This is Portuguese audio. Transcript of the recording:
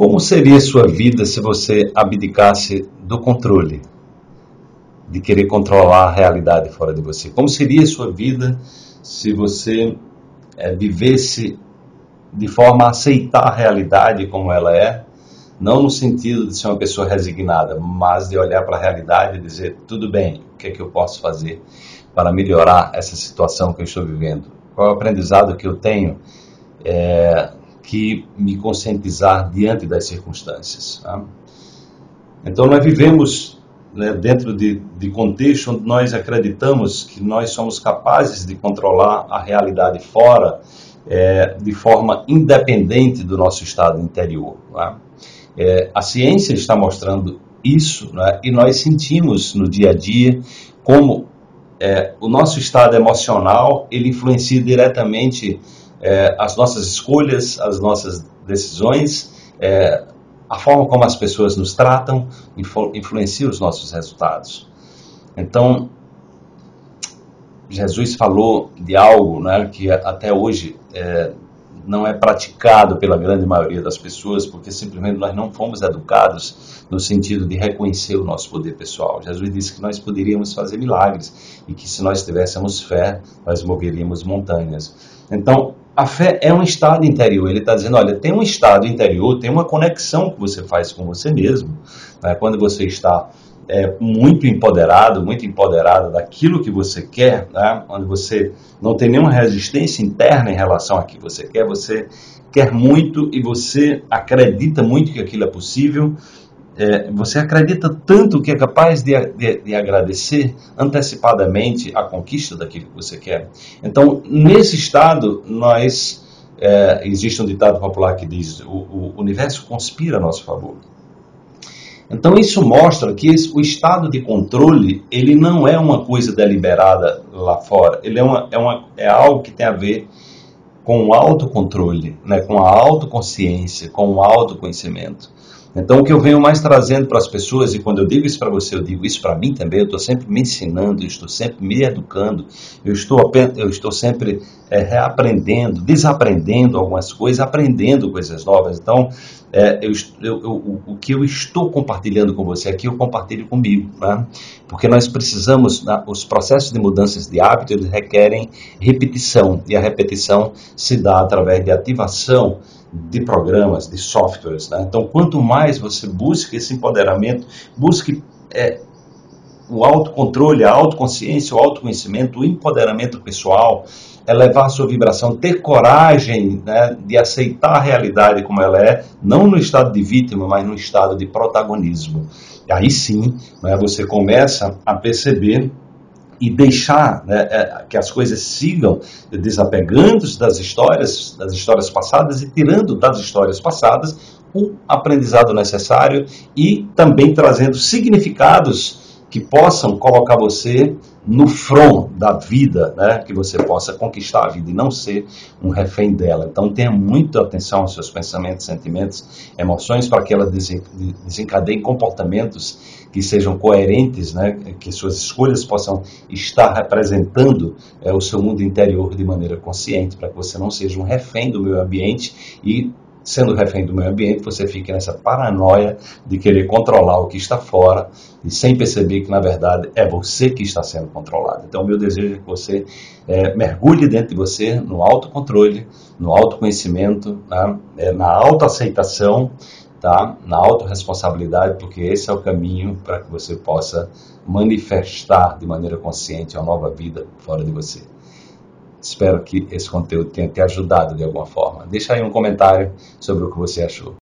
Como seria sua vida se você abdicasse do controle? De querer controlar a realidade fora de você? Como seria sua vida se você é, vivesse de forma a aceitar a realidade como ela é? Não no sentido de ser uma pessoa resignada, mas de olhar para a realidade e dizer: tudo bem, o que é que eu posso fazer para melhorar essa situação que eu estou vivendo? Qual é o aprendizado que eu tenho? É, que me conscientizar diante das circunstâncias. Tá? Então, nós vivemos né, dentro de, de contexto onde nós acreditamos que nós somos capazes de controlar a realidade fora é, de forma independente do nosso estado interior. Tá? É, a ciência está mostrando isso né, e nós sentimos no dia a dia como é, o nosso estado emocional ele influencia diretamente é, as nossas escolhas, as nossas decisões, é, a forma como as pessoas nos tratam influ influencia os nossos resultados. Então, Jesus falou de algo né, que até hoje é, não é praticado pela grande maioria das pessoas, porque simplesmente nós não fomos educados no sentido de reconhecer o nosso poder pessoal. Jesus disse que nós poderíamos fazer milagres e que se nós tivéssemos fé, nós moveríamos montanhas. Então, a fé é um estado interior. Ele está dizendo, olha, tem um estado interior, tem uma conexão que você faz com você mesmo. Né? Quando você está é, muito empoderado, muito empoderada daquilo que você quer, né? quando você não tem nenhuma resistência interna em relação a que você quer, você quer muito e você acredita muito que aquilo é possível, é, você acredita tanto que é capaz de, de, de, agradecer antecipadamente a conquista daquilo que você quer. Então, nesse estado, nós. É, existe um ditado popular que diz: o, o universo conspira a nosso favor. Então isso mostra que esse, o estado de controle ele não é uma coisa deliberada lá fora, ele é, uma, é, uma, é algo que tem a ver com o autocontrole, né, com a autoconsciência, com o autoconhecimento. Então, o que eu venho mais trazendo para as pessoas, e quando eu digo isso para você, eu digo isso para mim também, eu estou sempre me ensinando, eu estou sempre me educando, eu estou, eu estou sempre é, reaprendendo, desaprendendo algumas coisas, aprendendo coisas novas. Então, é, eu, eu, eu, o que eu estou compartilhando com você aqui, eu compartilho comigo, né? porque nós precisamos, né, os processos de mudanças de hábito, eles requerem repetição, e a repetição se dá através de ativação de programas, de softwares. Né? Então, quanto mais você busca esse empoderamento, busque é, o autocontrole, a autoconsciência, o autoconhecimento, o empoderamento pessoal, elevar a sua vibração, ter coragem né, de aceitar a realidade como ela é, não no estado de vítima, mas no estado de protagonismo. E aí sim, né, você começa a perceber e deixar né, é, que as coisas sigam desapegando das histórias, das histórias passadas e tirando das histórias passadas o aprendizado necessário e também trazendo significados que possam colocar você no front da vida, né? que você possa conquistar a vida e não ser um refém dela. Então tenha muita atenção aos seus pensamentos, sentimentos, emoções para que ela desencadeie comportamentos que sejam coerentes, né? que suas escolhas possam estar representando é, o seu mundo interior de maneira consciente, para que você não seja um refém do meio ambiente e sendo refém do meio ambiente, você fica nessa paranoia de querer controlar o que está fora e sem perceber que, na verdade, é você que está sendo controlado. Então, o meu desejo é que você é, mergulhe dentro de você no autocontrole, no autoconhecimento, né? é, na autoaceitação, tá? na autorresponsabilidade, porque esse é o caminho para que você possa manifestar de maneira consciente a nova vida fora de você. Espero que esse conteúdo tenha te ajudado de alguma forma. Deixa aí um comentário sobre o que você achou.